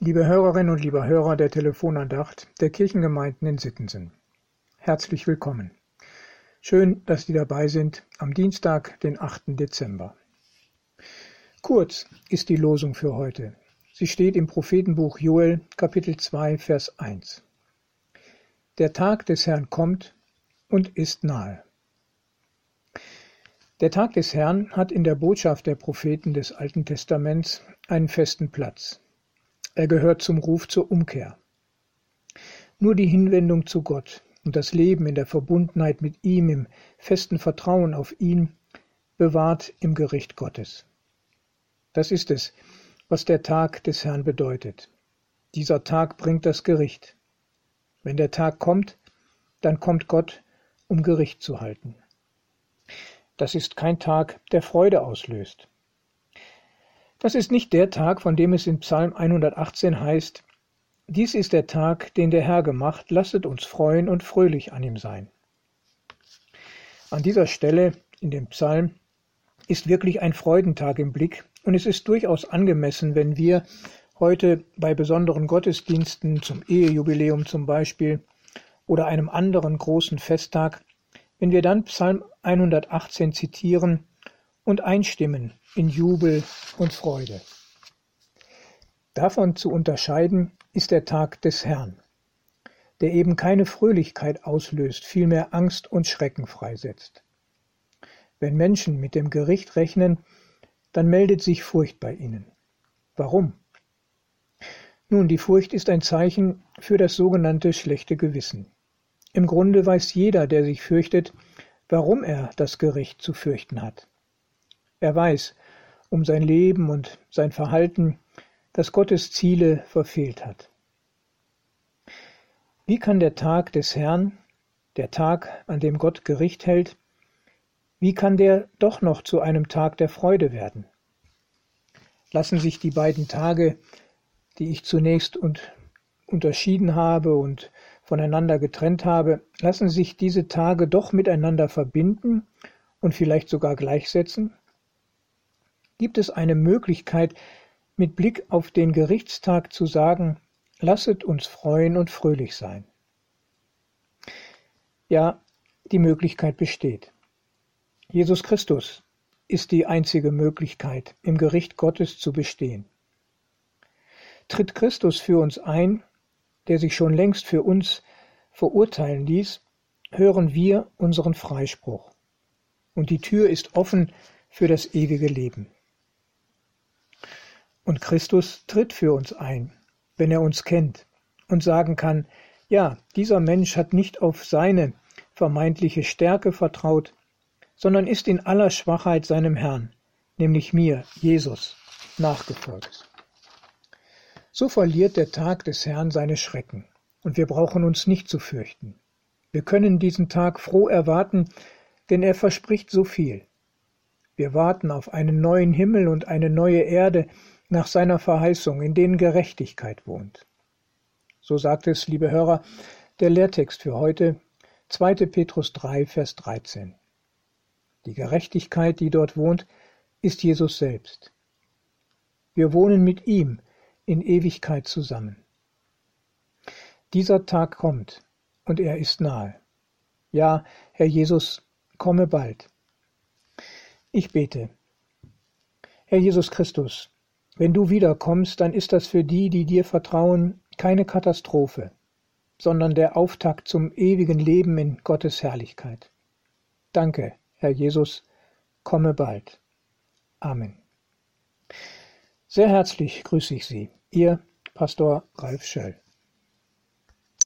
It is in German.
Liebe Hörerinnen und liebe Hörer der Telefonandacht der Kirchengemeinden in Sittensen. Herzlich willkommen. Schön, dass Sie dabei sind am Dienstag, den 8. Dezember. Kurz ist die Losung für heute. Sie steht im Prophetenbuch Joel, Kapitel 2, Vers 1. Der Tag des Herrn kommt und ist nahe. Der Tag des Herrn hat in der Botschaft der Propheten des Alten Testaments einen festen Platz. Er gehört zum Ruf zur Umkehr. Nur die Hinwendung zu Gott und das Leben in der Verbundenheit mit ihm, im festen Vertrauen auf ihn, bewahrt im Gericht Gottes. Das ist es, was der Tag des Herrn bedeutet. Dieser Tag bringt das Gericht. Wenn der Tag kommt, dann kommt Gott, um Gericht zu halten. Das ist kein Tag, der Freude auslöst. Das ist nicht der Tag, von dem es in Psalm 118 heißt, dies ist der Tag, den der Herr gemacht, lasset uns freuen und fröhlich an ihm sein. An dieser Stelle in dem Psalm ist wirklich ein Freudentag im Blick und es ist durchaus angemessen, wenn wir heute bei besonderen Gottesdiensten zum Ehejubiläum zum Beispiel oder einem anderen großen Festtag wenn wir dann Psalm 118 zitieren und einstimmen in Jubel und Freude. Davon zu unterscheiden ist der Tag des Herrn, der eben keine Fröhlichkeit auslöst, vielmehr Angst und Schrecken freisetzt. Wenn Menschen mit dem Gericht rechnen, dann meldet sich Furcht bei ihnen. Warum? Nun, die Furcht ist ein Zeichen für das sogenannte schlechte Gewissen. Im Grunde weiß jeder, der sich fürchtet, warum er das Gericht zu fürchten hat. Er weiß um sein Leben und sein Verhalten, das Gottes Ziele verfehlt hat. Wie kann der Tag des Herrn, der Tag, an dem Gott Gericht hält, wie kann der doch noch zu einem Tag der Freude werden? Lassen sich die beiden Tage, die ich zunächst und unterschieden habe und voneinander getrennt habe, lassen sich diese Tage doch miteinander verbinden und vielleicht sogar gleichsetzen? Gibt es eine Möglichkeit, mit Blick auf den Gerichtstag zu sagen, lasset uns freuen und fröhlich sein? Ja, die Möglichkeit besteht. Jesus Christus ist die einzige Möglichkeit, im Gericht Gottes zu bestehen. Tritt Christus für uns ein, der sich schon längst für uns verurteilen ließ, hören wir unseren Freispruch. Und die Tür ist offen für das ewige Leben. Und Christus tritt für uns ein, wenn er uns kennt und sagen kann, ja, dieser Mensch hat nicht auf seine vermeintliche Stärke vertraut, sondern ist in aller Schwachheit seinem Herrn, nämlich mir, Jesus, nachgefolgt. So verliert der Tag des Herrn seine Schrecken, und wir brauchen uns nicht zu fürchten. Wir können diesen Tag froh erwarten, denn er verspricht so viel. Wir warten auf einen neuen Himmel und eine neue Erde nach seiner Verheißung, in denen Gerechtigkeit wohnt. So sagt es, liebe Hörer, der Lehrtext für heute, 2. Petrus 3, Vers 13. Die Gerechtigkeit, die dort wohnt, ist Jesus selbst. Wir wohnen mit ihm in Ewigkeit zusammen. Dieser Tag kommt, und er ist nahe. Ja, Herr Jesus, komme bald. Ich bete. Herr Jesus Christus, wenn du wiederkommst, dann ist das für die, die dir vertrauen, keine Katastrophe, sondern der Auftakt zum ewigen Leben in Gottes Herrlichkeit. Danke, Herr Jesus, komme bald. Amen. Sehr herzlich grüße ich Sie. Ihr Pastor Ralf Schöll.